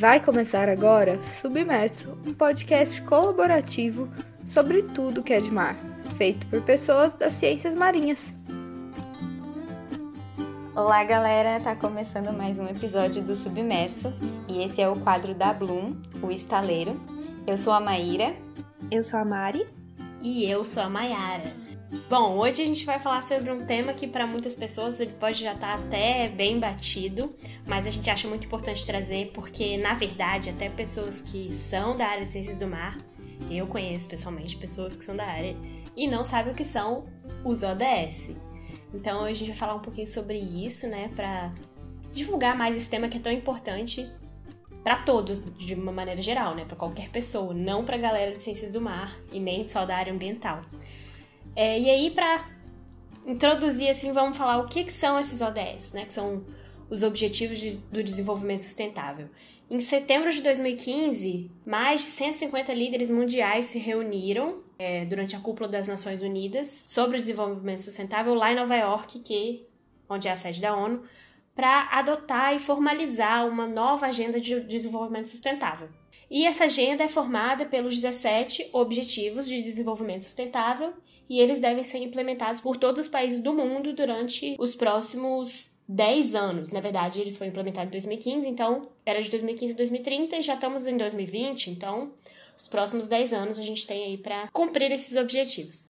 Vai começar agora Submerso, um podcast colaborativo sobre tudo que é de mar, feito por pessoas das ciências marinhas. Olá, galera! Tá começando mais um episódio do Submerso e esse é o quadro da Bloom, o estaleiro. Eu sou a Maíra. Eu sou a Mari. E eu sou a Maiara. Bom, hoje a gente vai falar sobre um tema que para muitas pessoas ele pode já estar tá até bem batido, mas a gente acha muito importante trazer porque, na verdade, até pessoas que são da área de ciências do mar, eu conheço pessoalmente pessoas que são da área e não sabem o que são os ODS. Então, a gente vai falar um pouquinho sobre isso, né, para divulgar mais esse tema que é tão importante para todos, de uma maneira geral, né, para qualquer pessoa, não para galera de ciências do mar e nem só da área ambiental. É, e aí, para introduzir, assim, vamos falar o que, que são esses ODS, né? Que são os Objetivos de, do Desenvolvimento Sustentável. Em setembro de 2015, mais de 150 líderes mundiais se reuniram é, durante a cúpula das Nações Unidas sobre o desenvolvimento sustentável lá em Nova York, que, onde é a sede da ONU, para adotar e formalizar uma nova agenda de desenvolvimento sustentável. E essa agenda é formada pelos 17 Objetivos de Desenvolvimento Sustentável e eles devem ser implementados por todos os países do mundo durante os próximos 10 anos. Na verdade, ele foi implementado em 2015, então era de 2015 a 2030 e já estamos em 2020, então os próximos 10 anos a gente tem aí para cumprir esses objetivos.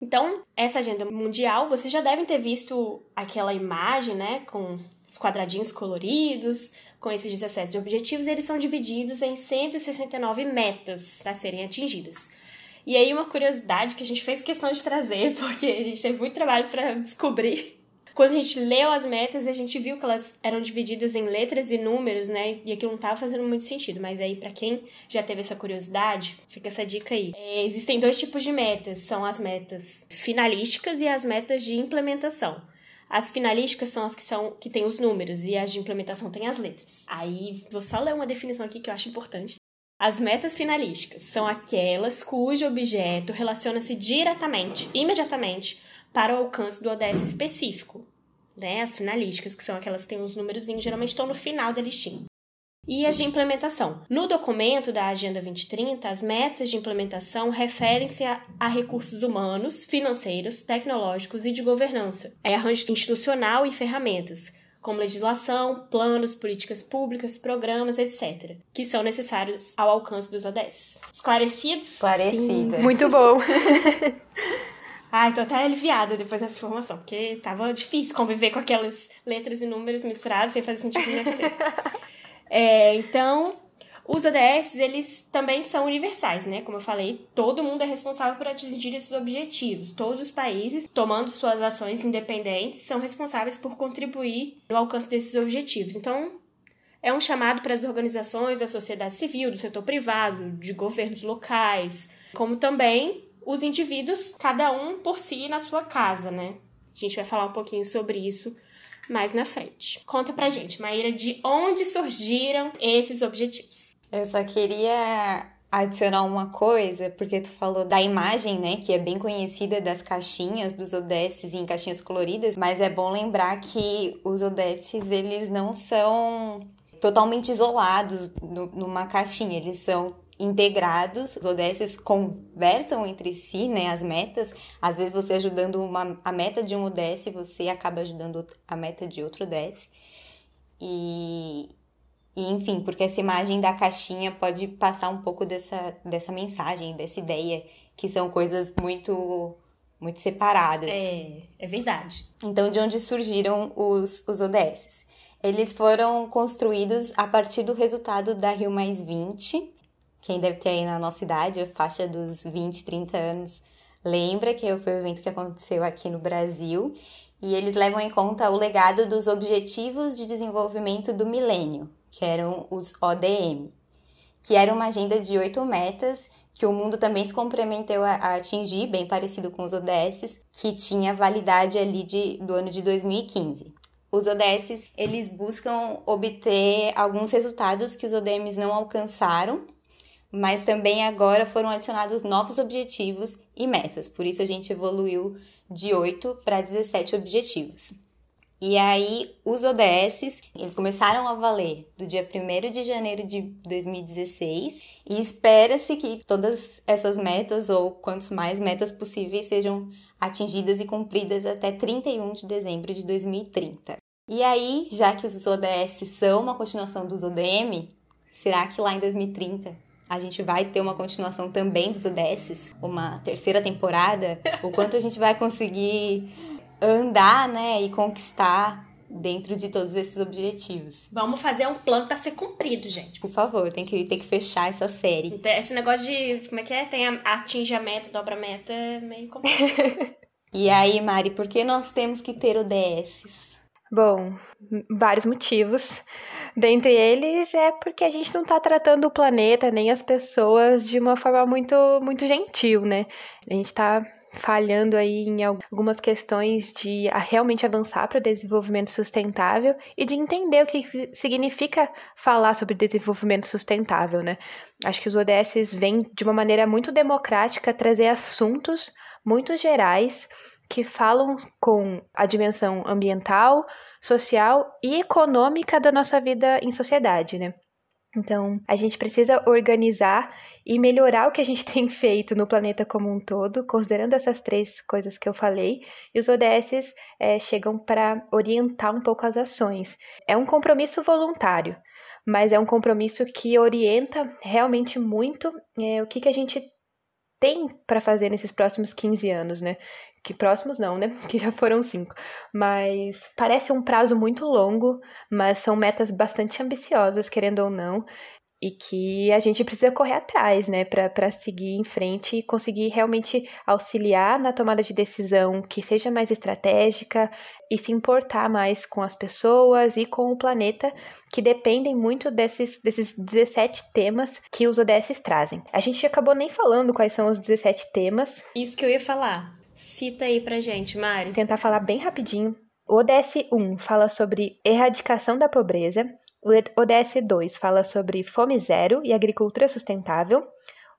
Então, essa agenda mundial, vocês já devem ter visto aquela imagem, né, com os quadradinhos coloridos, com esses 17 objetivos, eles são divididos em 169 metas para serem atingidas. E aí, uma curiosidade que a gente fez questão de trazer, porque a gente teve muito trabalho para descobrir. Quando a gente leu as metas, a gente viu que elas eram divididas em letras e números, né? E aquilo não estava fazendo muito sentido. Mas aí, para quem já teve essa curiosidade, fica essa dica aí. É, existem dois tipos de metas: são as metas finalísticas e as metas de implementação. As finalísticas são as que são que têm os números e as de implementação têm as letras. Aí vou só ler uma definição aqui que eu acho importante. As metas finalísticas são aquelas cujo objeto relaciona-se diretamente, imediatamente, para o alcance do ODS específico. Né? As finalísticas, que são aquelas que têm os números, geralmente estão no final da listinha. E as de implementação. No documento da Agenda 2030, as metas de implementação referem-se a, a, recursos humanos, financeiros, tecnológicos e de governança, é arranjo institucional e ferramentas, como legislação, planos, políticas públicas, programas, etc., que são necessários ao alcance dos ODS. Esclarecidos? Esclarecida. Muito bom. Ai, tô até aliviada depois dessa informação, porque tava difícil conviver com aquelas letras e números misturados sem fazer sentido na cabeça. é, então, os ODS, eles também são universais, né? Como eu falei, todo mundo é responsável por atingir esses objetivos. Todos os países, tomando suas ações independentes, são responsáveis por contribuir no alcance desses objetivos. Então, é um chamado para as organizações da sociedade civil, do setor privado, de governos locais, como também os indivíduos, cada um por si na sua casa, né? A gente vai falar um pouquinho sobre isso mais na frente. Conta pra gente, Maíra, de onde surgiram esses objetivos? Eu só queria adicionar uma coisa, porque tu falou da imagem, né, que é bem conhecida das caixinhas dos ODS em caixinhas coloridas, mas é bom lembrar que os ODS eles não são totalmente isolados no, numa caixinha, eles são integrados, os ODS conversam entre si, né, as metas. Às vezes você ajudando uma, a meta de um ODS, você acaba ajudando a meta de outro ODS. E, e, enfim, porque essa imagem da caixinha pode passar um pouco dessa, dessa mensagem, dessa ideia, que são coisas muito muito separadas. É, é verdade. Então, de onde surgiram os, os ODS? Eles foram construídos a partir do resultado da Rio Mais 20. Quem deve ter aí na nossa idade, a faixa dos 20, 30 anos, lembra que foi o evento que aconteceu aqui no Brasil. E eles levam em conta o legado dos Objetivos de Desenvolvimento do Milênio, que eram os ODM, que era uma agenda de oito metas que o mundo também se comprometeu a, a, atingir, bem parecido com os ODS, que tinha validade ali de, do ano de 2015. Os ODS, eles buscam obter alguns resultados que os ODMs não alcançaram, mas também agora foram adicionados novos objetivos e metas. Por isso a gente evoluiu de 8 para 17 objetivos. E aí, os ODS, eles começaram a valer do dia 1 de janeiro de 2016 e espera-se que todas essas metas, ou quanto mais metas possíveis, sejam atingidas e cumpridas até 31 de dezembro de 2030. E aí, já que os ODS são uma continuação dos ODM, será que lá em 2030 a gente vai ter uma continuação também dos ODS? Uma terceira temporada? o quanto a gente vai conseguir andar, né, e conquistar dentro de todos esses objetivos. Vamos fazer um plano para ser cumprido, gente. Por favor, tem que, tem que fechar essa série. Então, esse negócio de, como é que é? Tem a, atinge a meta, dobra a meta, é meio complicado. e aí, Mari, por que nós temos que ter ODSs? Bom, vários motivos. Dentre eles é porque a gente não está tratando o planeta nem as pessoas de uma forma muito, muito gentil, né? A gente está falhando aí em algumas questões de realmente avançar para o desenvolvimento sustentável e de entender o que significa falar sobre desenvolvimento sustentável, né? Acho que os ODS vêm de uma maneira muito democrática trazer assuntos muito gerais que falam com a dimensão ambiental, social e econômica da nossa vida em sociedade, né? Então, a gente precisa organizar e melhorar o que a gente tem feito no planeta como um todo, considerando essas três coisas que eu falei, e os ODS é, chegam para orientar um pouco as ações. É um compromisso voluntário, mas é um compromisso que orienta realmente muito é, o que, que a gente tem para fazer nesses próximos 15 anos, né? Que próximos não, né? Que já foram cinco. Mas parece um prazo muito longo, mas são metas bastante ambiciosas, querendo ou não e que a gente precisa correr atrás, né, para seguir em frente e conseguir realmente auxiliar na tomada de decisão que seja mais estratégica e se importar mais com as pessoas e com o planeta, que dependem muito desses, desses 17 temas que os ODS trazem. A gente acabou nem falando quais são os 17 temas. Isso que eu ia falar. Cita aí pra gente, Mari. Vou tentar falar bem rapidinho. O ODS 1 fala sobre erradicação da pobreza, o ODS 2 fala sobre fome zero e agricultura sustentável.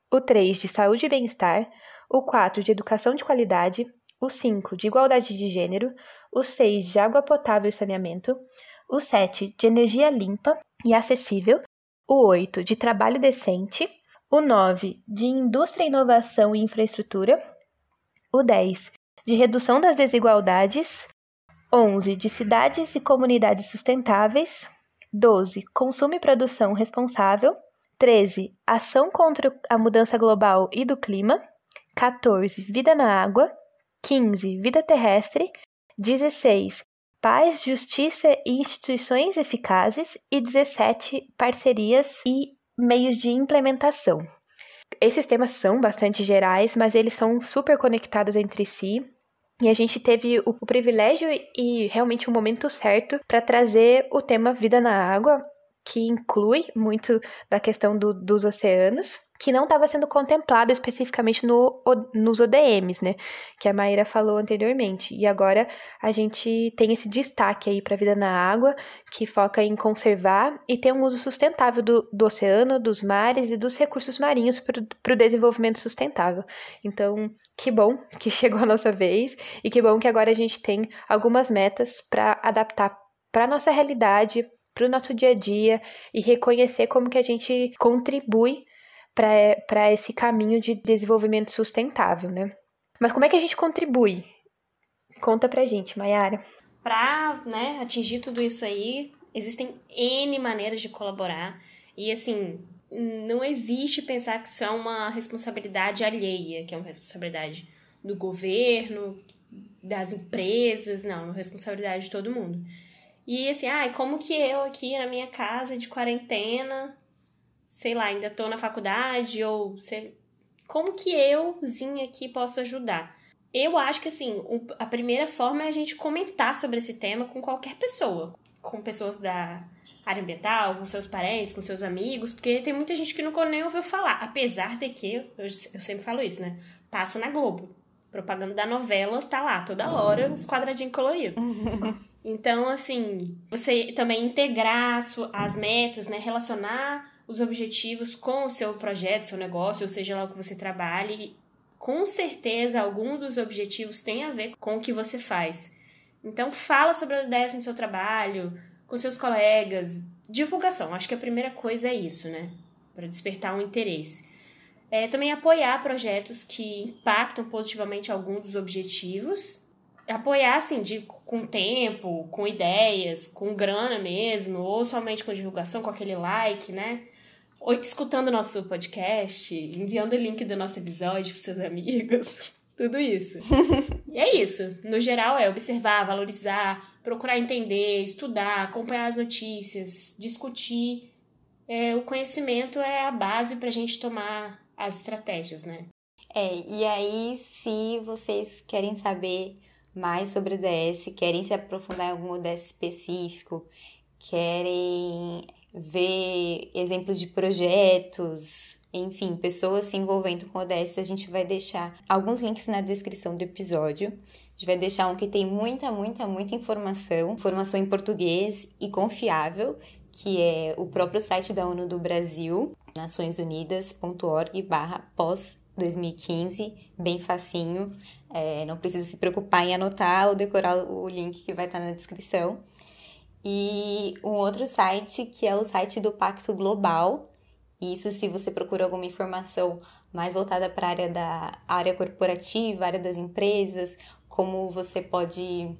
O 3 de saúde e bem-estar. O 4 de educação de qualidade. O 5 de igualdade de gênero. O 6 de água potável e saneamento. O 7 de energia limpa e acessível. O 8 de trabalho decente. O 9 de indústria, inovação e infraestrutura. O 10 de redução das desigualdades. 11 de cidades e comunidades sustentáveis. 12. Consumo e produção responsável. 13. Ação contra a mudança global e do clima. 14. Vida na água. 15. Vida terrestre. 16. Paz, justiça e instituições eficazes. E 17. Parcerias e meios de implementação. Esses temas são bastante gerais, mas eles são super conectados entre si. E a gente teve o, privilégio e realmente o momento certo para trazer o tema Vida na Água, que inclui muito da questão do, dos oceanos, que não estava sendo contemplado especificamente no, nos ODMs, né? Que a Maíra falou anteriormente. E agora a gente tem esse destaque aí para a vida na água, que foca em conservar e ter um uso sustentável do, do oceano, dos mares e dos recursos marinhos para o desenvolvimento sustentável. Então, que bom que chegou a nossa vez e que bom que agora a gente tem algumas metas para adaptar para nossa realidade, para o nosso dia a dia e reconhecer como que a gente contribui para esse caminho de desenvolvimento sustentável, né? Mas como é que a gente contribui? Conta pra gente, Mayara. Para né, atingir tudo isso aí, existem N maneiras de colaborar. E assim, não existe pensar que isso é uma responsabilidade alheia, que é uma responsabilidade do governo, das empresas, não, é uma responsabilidade de todo mundo. E assim, ai, ah, como que eu aqui na minha casa de quarentena, sei lá, ainda tô na faculdade ou sei, como que euzinha aqui posso ajudar? Eu acho que assim, a primeira forma é a gente comentar sobre esse tema com qualquer pessoa, com pessoas da área ambiental, com seus parentes, com seus amigos, porque tem muita gente que nunca nem ouviu falar, apesar de que, eu, eu sempre falo isso, né? Passa na Globo. Propaganda da novela tá lá toda hora, os quadradinhos coloridos. Então, assim, você também integrar as metas, né? Relacionar os objetivos com o seu projeto, seu negócio, ou seja lá o que você trabalhe. Com certeza, algum dos objetivos tem a ver com o que você faz. Então fala sobre a ODS no seu trabalho, com seus colegas, divulgação. Acho que a primeira coisa é isso, né? Para despertar um interesse. É, também apoiar projetos que impactam positivamente alguns dos objetivos. Apoiar, assim, de, com tempo, com ideias, com grana mesmo, ou somente com divulgação, com aquele like, né? Ou escutando nosso podcast, enviando o link do nosso episódio para seus amigos. Tudo isso. e é isso. No geral, é observar, valorizar, procurar entender, estudar, acompanhar as notícias, discutir. É, o conhecimento é a base para a gente tomar as estratégias, né? É, e aí, se vocês querem saber mais sobre o DS, querem se aprofundar em algum DS específico, querem ver exemplos de projetos, enfim, pessoas se envolvendo com ODS, a gente vai deixar alguns links na descrição do episódio. A gente vai deixar um que tem muita, muita, muita informação, informação em português e confiável, que é o próprio site da ONU do Brasil, naçõesunidas.org barra pós 2015, bem facinho, é, não precisa se preocupar em anotar ou decorar o link que vai estar na descrição. E um outro site que é o site do Pacto Global, isso se você procura alguma informação mais voltada para a área da área corporativa, área das empresas, como você pode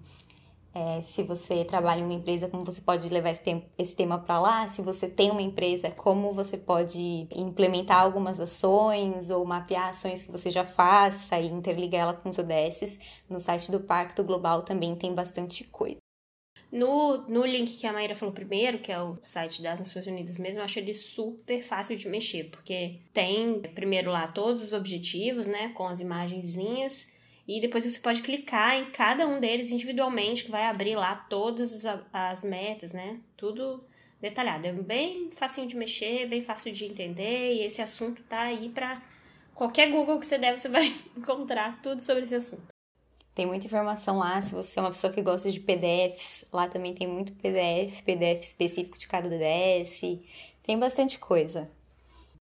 é, se você trabalha em uma empresa, como você pode levar esse, tempo, esse tema para lá? Se você tem uma empresa, como você pode implementar algumas ações ou mapear ações que você já faça e interligar ela com os ODSs? No site do Pacto Global também tem bastante coisa. No, no link que a Maíra falou primeiro, que é o site das Nações Unidas mesmo, eu acho ele super fácil de mexer, porque tem primeiro lá todos os objetivos, né, com as imagenzinhas, e depois você pode clicar em cada um deles individualmente, que vai abrir lá todas as, as metas, né, tudo detalhado. É bem facinho de mexer, bem fácil de entender, e esse assunto tá aí para qualquer Google que você der, você vai encontrar tudo sobre esse assunto. Tem muita informação lá. Se você é uma pessoa que gosta de PDFs, lá também tem muito PDF, PDF específico de cada DS. Tem bastante coisa.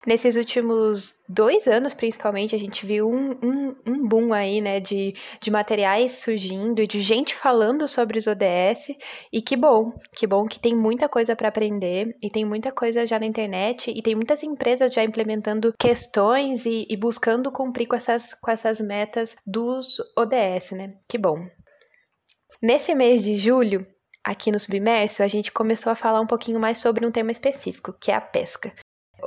Nesses últimos dois anos, principalmente, a gente viu um, um, um, boom aí, né, de, de materiais surgindo e de gente falando sobre os ODS. E que bom, que bom que tem muita coisa para aprender e tem muita coisa já na internet e tem muitas empresas já implementando questões e, e buscando cumprir com essas, com essas metas dos ODS, né? Que bom. Nesse mês de julho, aqui no Submerso, a gente começou a falar um pouquinho mais sobre um tema específico, que é a pesca.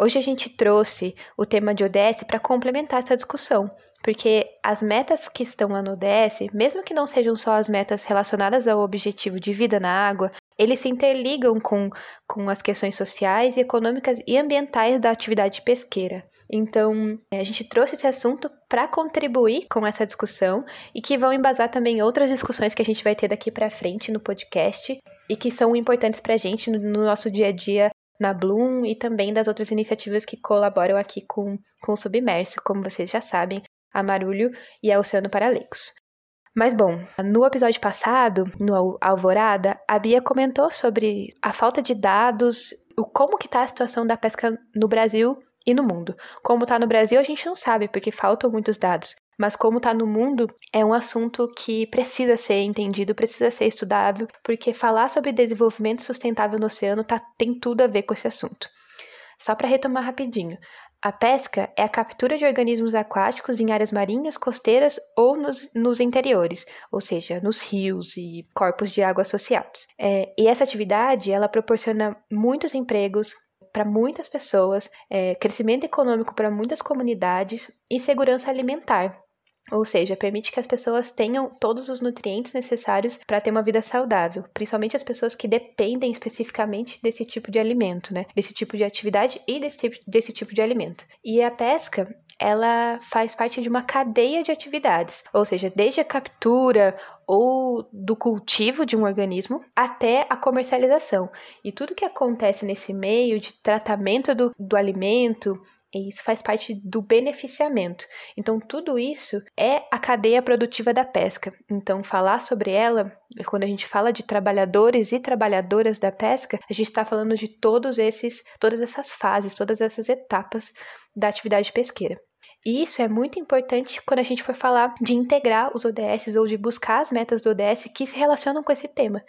Hoje a gente trouxe o tema de ODS para complementar essa discussão, porque as metas que estão lá no ODS, mesmo que não sejam só as metas relacionadas ao objetivo de vida na água, eles se interligam com, com as questões sociais, econômicas e ambientais da atividade pesqueira. Então, a gente trouxe esse assunto para contribuir com essa discussão e que vão embasar também outras discussões que a gente vai ter daqui para frente no podcast e que são importantes para a gente no, no nosso dia a dia na Bloom e também das outras iniciativas que colaboram aqui com, com o Submerso, como vocês já sabem, a Marulho e a Oceano Paralelos. Mas bom, no episódio passado, no Alvorada, a Bia comentou sobre a falta de dados, o como que está a situação da pesca no Brasil e no mundo. Como está no Brasil, a gente não sabe, porque faltam muitos dados mas como está no mundo, é um assunto que precisa ser entendido, precisa ser estudado, porque falar sobre desenvolvimento sustentável no oceano tá, tem tudo a ver com esse assunto. Só para retomar rapidinho, a pesca é a captura de organismos aquáticos em áreas marinhas, costeiras ou nos, nos interiores, ou seja, nos rios e corpos de água associados. É, e essa atividade ela proporciona muitos empregos, para muitas pessoas, é, crescimento econômico para muitas comunidades e segurança alimentar, ou seja, permite que as pessoas tenham todos os nutrientes necessários para ter uma vida saudável, principalmente as pessoas que dependem especificamente desse tipo de alimento, né? Desse tipo de atividade e desse tipo, desse tipo de alimento. E a pesca, ela faz parte de uma cadeia de atividades, ou seja, desde a captura ou do cultivo de um organismo até a comercialização. E tudo que acontece nesse meio de tratamento do, do alimento, isso faz parte do beneficiamento. Então, tudo isso é a cadeia produtiva da pesca. Então, falar sobre ela, quando a gente fala de trabalhadores e trabalhadoras da pesca, a gente está falando de todos esses, todas essas fases, todas essas etapas da atividade pesqueira. E isso é muito importante quando a gente for falar de integrar os ODS ou de buscar as metas do ODS que se relacionam com esse tema.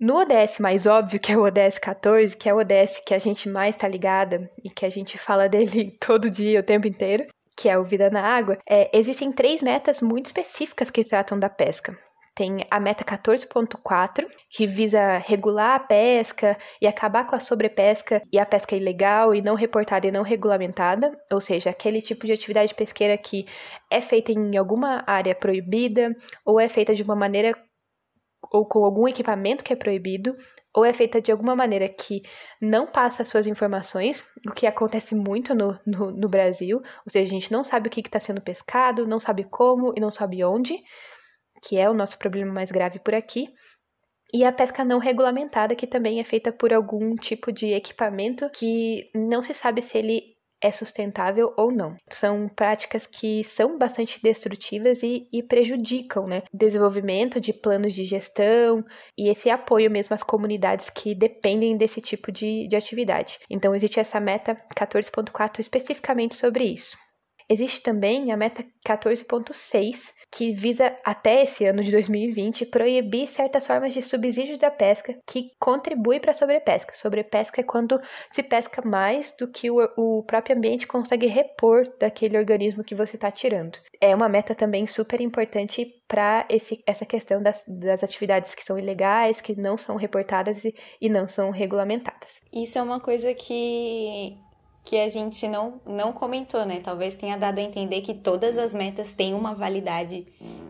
No ODS mais óbvio, que é o ODS 14, que é o ODS que a gente mais está ligada e que a gente fala dele todo dia, o tempo inteiro, que é o Vida na Água, é, existem três metas muito específicas que tratam da pesca. Tem a meta 14.4, que visa regular a pesca e acabar com a sobrepesca e a pesca ilegal e não reportada e não regulamentada, ou seja, aquele tipo de atividade pesqueira que é feita em alguma área proibida ou é feita de uma maneira ou com algum equipamento que é proibido, ou é feita de alguma maneira que não passa as suas informações, o que acontece muito no, no, no Brasil, ou seja, a gente não sabe o que está sendo pescado, não sabe como e não sabe onde, que é o nosso problema mais grave por aqui. E a pesca não regulamentada, que também é feita por algum tipo de equipamento que não se sabe se ele é sustentável ou não. São práticas que são bastante destrutivas e, e, prejudicam né, desenvolvimento de planos de gestão e esse apoio mesmo às comunidades que dependem desse tipo de, de atividade. Então, existe essa meta 14.4 especificamente sobre isso. Existe também a meta 14.6, que visa até esse ano de 2020 proibir certas formas de subsídio da pesca que contribui para a sobrepesca. Sobrepesca é quando se pesca mais do que o, o próprio ambiente consegue repor daquele organismo que você está tirando. É uma meta também super importante para essa questão das, das, atividades que são ilegais, que não são reportadas e, e não são regulamentadas. Isso é uma coisa que que a gente não, não comentou, né? Talvez tenha dado a entender que todas as metas têm uma validade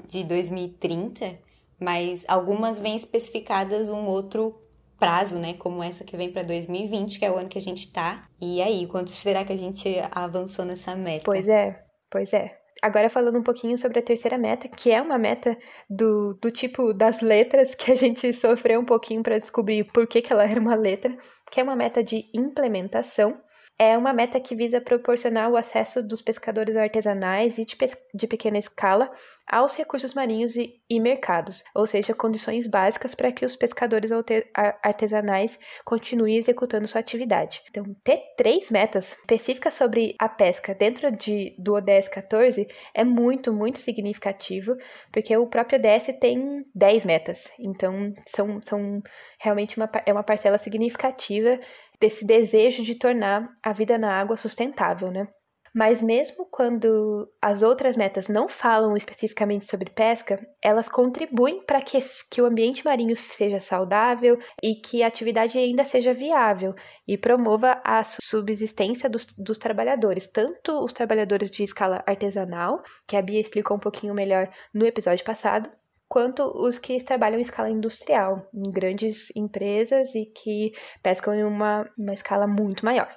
de 2030, mas algumas vêm especificadas um outro prazo, né? Como essa que vem para 2020, que é o ano que a gente tá. E aí, quanto será que a gente avançou nessa meta? Pois é, pois é. Agora falando um pouquinho sobre a terceira meta, que é uma meta do, do tipo das letras, que a gente sofreu um pouquinho para descobrir por que, que ela era uma letra, que é uma meta de implementação é uma meta que visa proporcionar o acesso dos pescadores artesanais e de, de pequena escala aos recursos marinhos e, e, mercados, ou seja, condições básicas para que os pescadores artesanais continuem executando sua atividade. Então, ter três metas específicas sobre a pesca dentro de, do ODS 14 é muito, muito significativo, porque o próprio ODS tem 10 metas, então são, são realmente uma, é uma parcela significativa desse desejo de tornar a vida na água sustentável, né? Mas mesmo quando as outras metas não falam especificamente sobre pesca, elas contribuem para que, que o ambiente marinho seja saudável e que a atividade ainda seja viável e promova a subsistência dos, dos trabalhadores, tanto os trabalhadores de escala artesanal, que a Bia explicou um pouquinho melhor no episódio passado, quanto os que trabalham em escala industrial, em grandes empresas e que pescam em uma, uma escala muito maior.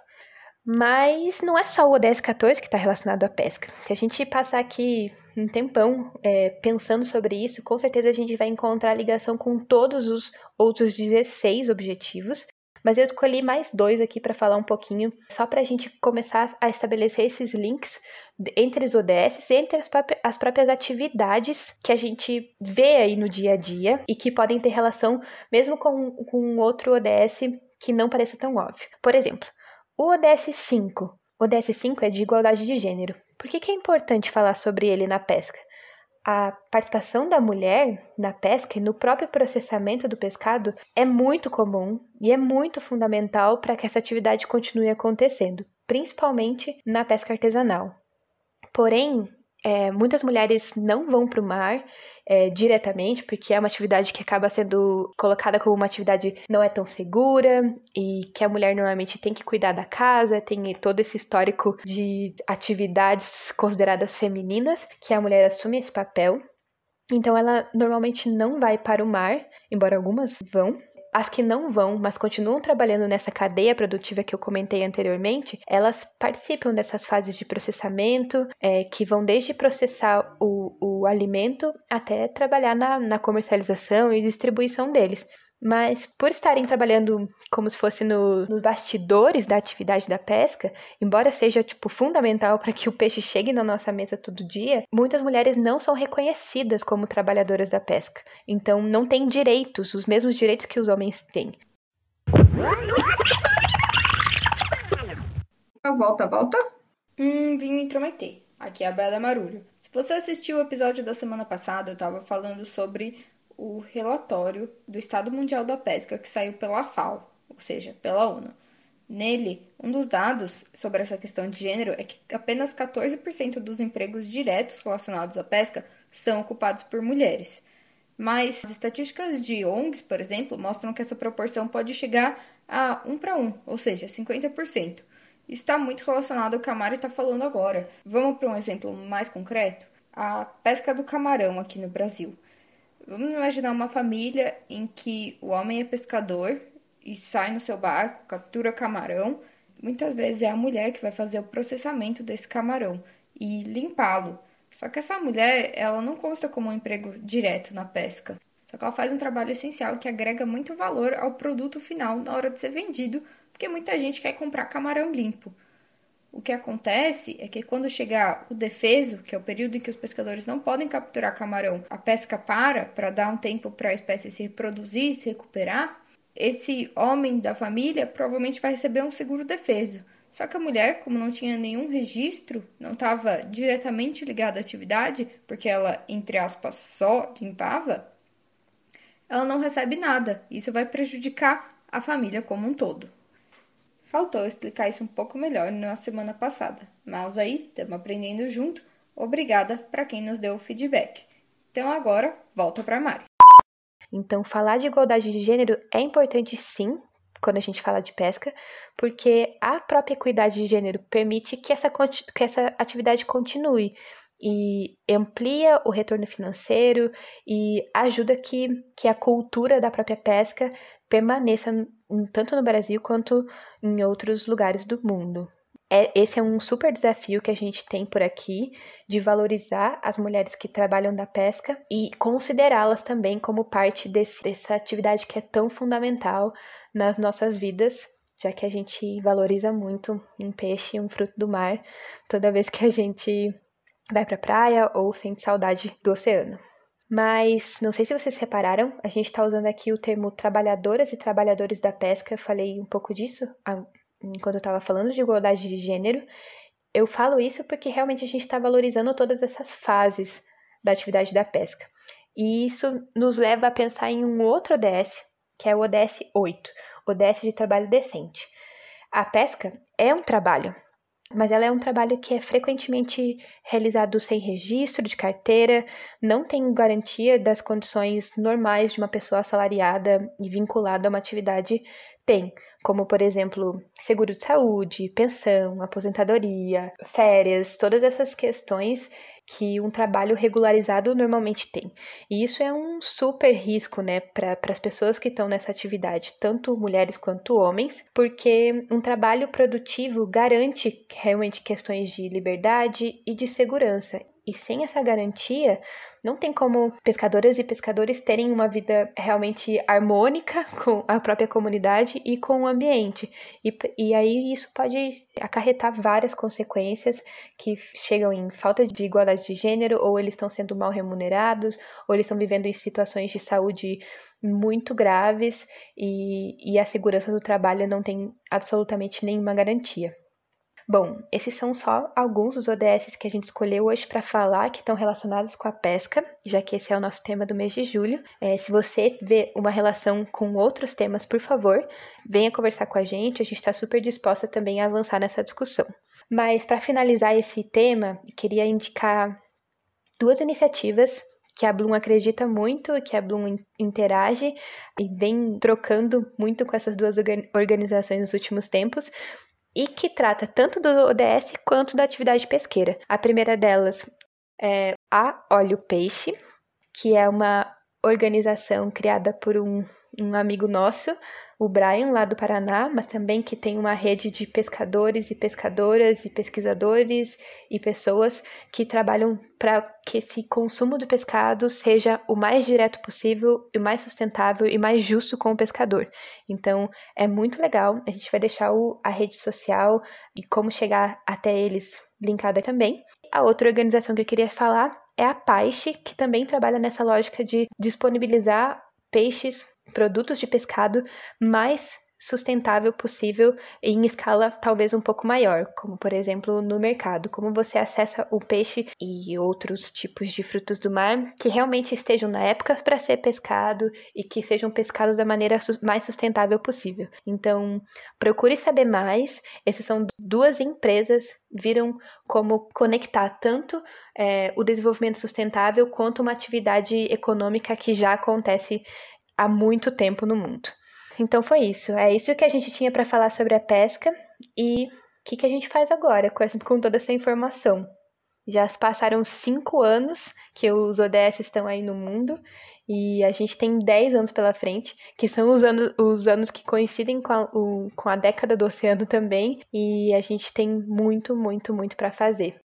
Mas não é só o ODS 14 que está relacionado à pesca. Se a gente passar aqui um tempão é, pensando sobre isso, com certeza a gente vai encontrar ligação com todos os outros 16 objetivos. Mas eu escolhi mais dois aqui para falar um pouquinho, só para a gente começar a estabelecer esses links entre os ODS e entre as, as próprias atividades que a gente vê aí no dia a dia e que podem ter relação mesmo com, com outro ODS que não pareça tão óbvio. Por exemplo, o ODS 5. O ODS 5 é de igualdade de gênero. Por que, que é importante falar sobre ele na pesca? A participação da mulher na pesca e no próprio processamento do pescado é muito comum e é muito fundamental para que essa atividade continue acontecendo, principalmente na pesca artesanal. Porém, é, muitas mulheres não vão para o mar é, diretamente, porque é uma atividade que acaba sendo colocada como uma atividade não é tão segura e que a mulher normalmente tem que cuidar da casa, tem todo esse histórico de atividades consideradas femininas, que a mulher assume esse papel. Então ela normalmente não vai para o mar, embora algumas vão, as que não vão, mas continuam trabalhando nessa cadeia produtiva que eu comentei anteriormente, elas participam dessas fases de processamento, é, que vão desde processar o, o alimento até trabalhar na, na comercialização e distribuição deles. Mas por estarem trabalhando como se fosse no, nos bastidores da atividade da pesca, embora seja tipo fundamental para que o peixe chegue na nossa mesa todo dia, muitas mulheres não são reconhecidas como trabalhadoras da pesca. Então não têm direitos, os mesmos direitos que os homens têm. Volta, volta. Hum, vim me intrometer. aqui é a Bela Marulho. Se você assistiu o episódio da semana passada, eu estava falando sobre o relatório do Estado Mundial da Pesca que saiu pela FAO, ou seja, pela ONU. Nele, um dos dados sobre essa questão de gênero é que apenas 14% dos empregos diretos relacionados à pesca são ocupados por mulheres. Mas as estatísticas de ONGs, por exemplo, mostram que essa proporção pode chegar a 1 para 1, ou seja, 50%. Isso está muito relacionado ao que a Mari está falando agora. Vamos para um exemplo mais concreto? A pesca do camarão aqui no Brasil. Vamos imaginar uma família em que o homem é pescador e sai no seu barco, captura camarão. Muitas vezes é a mulher que vai fazer o processamento desse camarão e limpá-lo. Só que essa mulher, ela não consta como um emprego direto na pesca. Só que ela faz um trabalho essencial que agrega muito valor ao produto final na hora de ser vendido, porque muita gente quer comprar camarão limpo. O que acontece é que quando chegar o defeso, que é o período em que os pescadores não podem capturar camarão, a pesca para para dar um tempo para a espécie se reproduzir se recuperar, esse homem da família provavelmente vai receber um seguro defeso. Só que a mulher, como não tinha nenhum registro, não estava diretamente ligada à atividade, porque ela, entre aspas, só limpava, ela não recebe nada. Isso vai prejudicar a família como um todo. Faltou explicar isso um pouco melhor na semana passada, mas aí estamos aprendendo junto. Obrigada para quem nos deu o feedback. Então agora volta para Mari. Então, falar de igualdade de gênero é importante sim, quando a gente fala de pesca, porque a própria equidade de gênero permite que essa, que essa atividade continue e amplia o retorno financeiro e ajuda que, que a cultura da própria pesca permaneça tanto no Brasil quanto em outros lugares do mundo. É, esse é um super desafio que a gente tem por aqui de valorizar as mulheres que trabalham da pesca e considerá-las também como parte desse, dessa atividade que é tão fundamental nas nossas vidas, já que a gente valoriza muito um peixe, um fruto do mar, toda vez que a gente vai para a praia ou sente saudade do oceano. Mas não sei se vocês repararam, a gente está usando aqui o termo trabalhadoras e trabalhadores da pesca. Eu falei um pouco disso enquanto eu estava falando de igualdade de gênero, eu falo isso porque realmente a gente está valorizando todas essas fases da atividade da pesca. E isso nos leva a pensar em um outro ODS, que é o ODS 8, ODS de trabalho decente. A pesca é um trabalho, mas ela é um trabalho que é frequentemente realizado sem registro de carteira, não tem garantia das condições normais de uma pessoa assalariada e vinculada a uma atividade tem, como por exemplo, seguro de saúde, pensão, aposentadoria, férias, todas essas questões que um trabalho regularizado normalmente tem. E isso é um super risco, né, para as pessoas que estão nessa atividade, tanto mulheres quanto homens, porque um trabalho produtivo garante realmente questões de liberdade e de segurança. E sem essa garantia, não tem como pescadoras e pescadores terem uma vida realmente harmônica com a própria comunidade e com o ambiente. E, e aí isso pode acarretar várias consequências que chegam em falta de igualdade de gênero, ou eles estão sendo mal remunerados, ou eles estão vivendo em situações de saúde muito graves e, e a segurança do trabalho não tem absolutamente nenhuma garantia. Bom, esses são só alguns dos ODS que a gente escolheu hoje para falar que estão relacionados com a pesca, já que esse é o nosso tema do mês de julho. É, se você vê uma relação com outros temas, por favor, venha conversar com a gente, a gente está super disposta também a avançar nessa discussão. Mas para finalizar esse tema, queria indicar duas iniciativas que a Bloom acredita muito, que a Bloom interage e vem trocando muito com essas duas organizações nos últimos tempos e que trata tanto do ODS quanto da atividade pesqueira. A primeira delas é a Olho Peixe, que é uma organização criada por um, um amigo nosso, o Brian, lá do Paraná, mas também que tem uma rede de pescadores e pescadoras e pesquisadores e pessoas que trabalham para que esse consumo do pescado seja o mais direto possível, o mais sustentável e mais justo com o pescador. Então, é muito legal. A gente vai deixar o, a rede social e como chegar até eles linkada também. A outra organização que eu queria falar é a Paixe, que também trabalha nessa lógica de disponibilizar peixes produtos de pescado mais sustentável possível em escala talvez um pouco maior, como por exemplo no mercado, como você acessa o peixe e outros tipos de frutos do mar que realmente estejam na época para ser pescado e que sejam pescados da maneira mais sustentável possível. Então, procure saber mais. Essas são duas empresas viram como conectar tanto é, o desenvolvimento sustentável quanto uma atividade econômica que já acontece há muito tempo no mundo. Então foi isso. É isso que a gente tinha para falar sobre a pesca e o que, que a gente faz agora com, essa, com toda essa informação. Já passaram cinco anos que os ODS estão aí no mundo e a gente tem 10 anos pela frente, que são os anos, os anos que coincidem com a, o, com a década do oceano também, e a gente tem muito, muito, muito para fazer.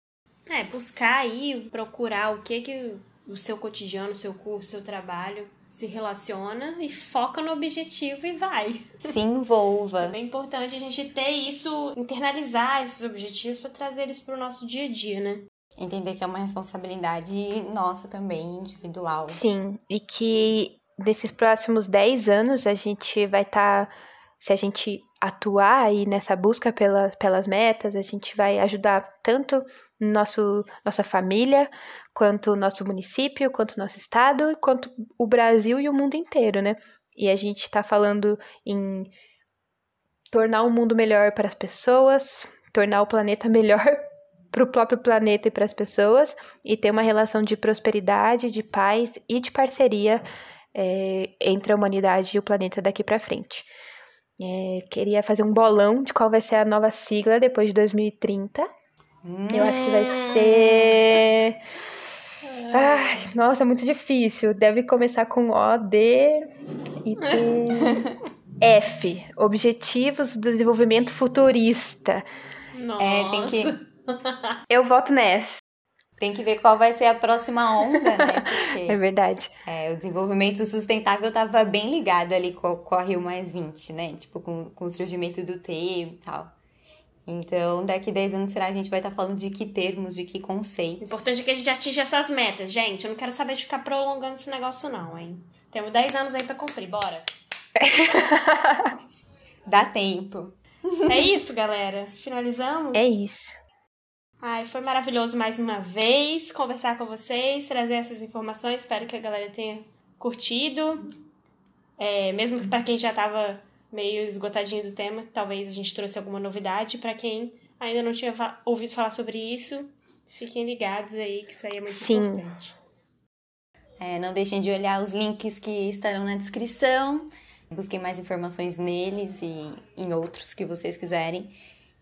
É, buscar aí, procurar o que que o seu cotidiano, o seu curso, o seu trabalho se relaciona e foca no objetivo e vai. Se envolva. É importante a gente ter isso, internalizar esses objetivos para trazer eles para o nosso dia a dia, né? Entender que é uma responsabilidade nossa também, individual. Sim, e que desses próximos 10 anos a gente vai estar, tá, se a gente atuar aí nessa busca pela, pelas metas, a gente vai ajudar tanto nosso, nossa família, quanto nosso município, quanto nosso estado, quanto o Brasil e o mundo inteiro, né? E a gente está falando em tornar o mundo melhor para as pessoas, tornar o planeta melhor para o próprio planeta e para as pessoas e ter uma relação de prosperidade, de paz e de parceria é, entre a humanidade e o planeta daqui para frente. É, queria fazer um bolão de qual vai ser a nova sigla depois de 2030. Hum. Eu acho que vai ser. Ai, nossa, é muito difícil. Deve começar com O, D e T. F. Objetivos do Desenvolvimento Futurista. Nossa. É, tem que Eu voto nessa. Tem que ver qual vai ser a próxima onda, né? Porque, é verdade. É, o desenvolvimento sustentável estava bem ligado ali com, com a Rio Mais 20, né? Tipo, com, com o surgimento do T e tal. Então, daqui 10 anos, será a gente vai estar tá falando de que termos, de que conceitos. O importante é que a gente atinja essas metas. Gente, eu não quero saber de ficar prolongando esse negócio, não, hein? Temos 10 anos aí pra cumprir, bora. Dá tempo. É isso, galera. Finalizamos? É isso. Ai, foi maravilhoso mais uma vez conversar com vocês, trazer essas informações. Espero que a galera tenha curtido. É, mesmo para quem já estava meio esgotadinho do tema, talvez a gente trouxe alguma novidade. Para quem ainda não tinha ouvido falar sobre isso, fiquem ligados aí, que isso aí é muito Sim. importante. É, não deixem de olhar os links que estarão na descrição. Busquem mais informações neles e em outros que vocês quiserem.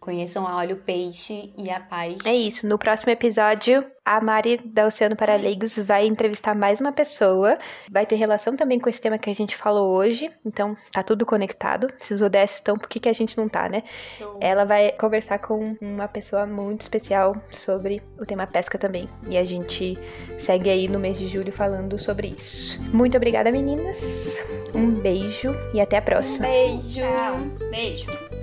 Conheçam a Olho Peixe e a Paz. É isso. No próximo episódio, a Mari da Oceano para Leigos vai entrevistar mais uma pessoa. Vai ter relação também com esse tema que a gente falou hoje. Então, tá tudo conectado. Se os ODS estão, por que, que a gente não tá, né? Show. Ela vai conversar com uma pessoa muito especial sobre o tema pesca também. E a gente segue aí no mês de julho falando sobre isso. Muito obrigada, meninas. Um beijo e até a próxima. Um beijo. Tchau. Beijo.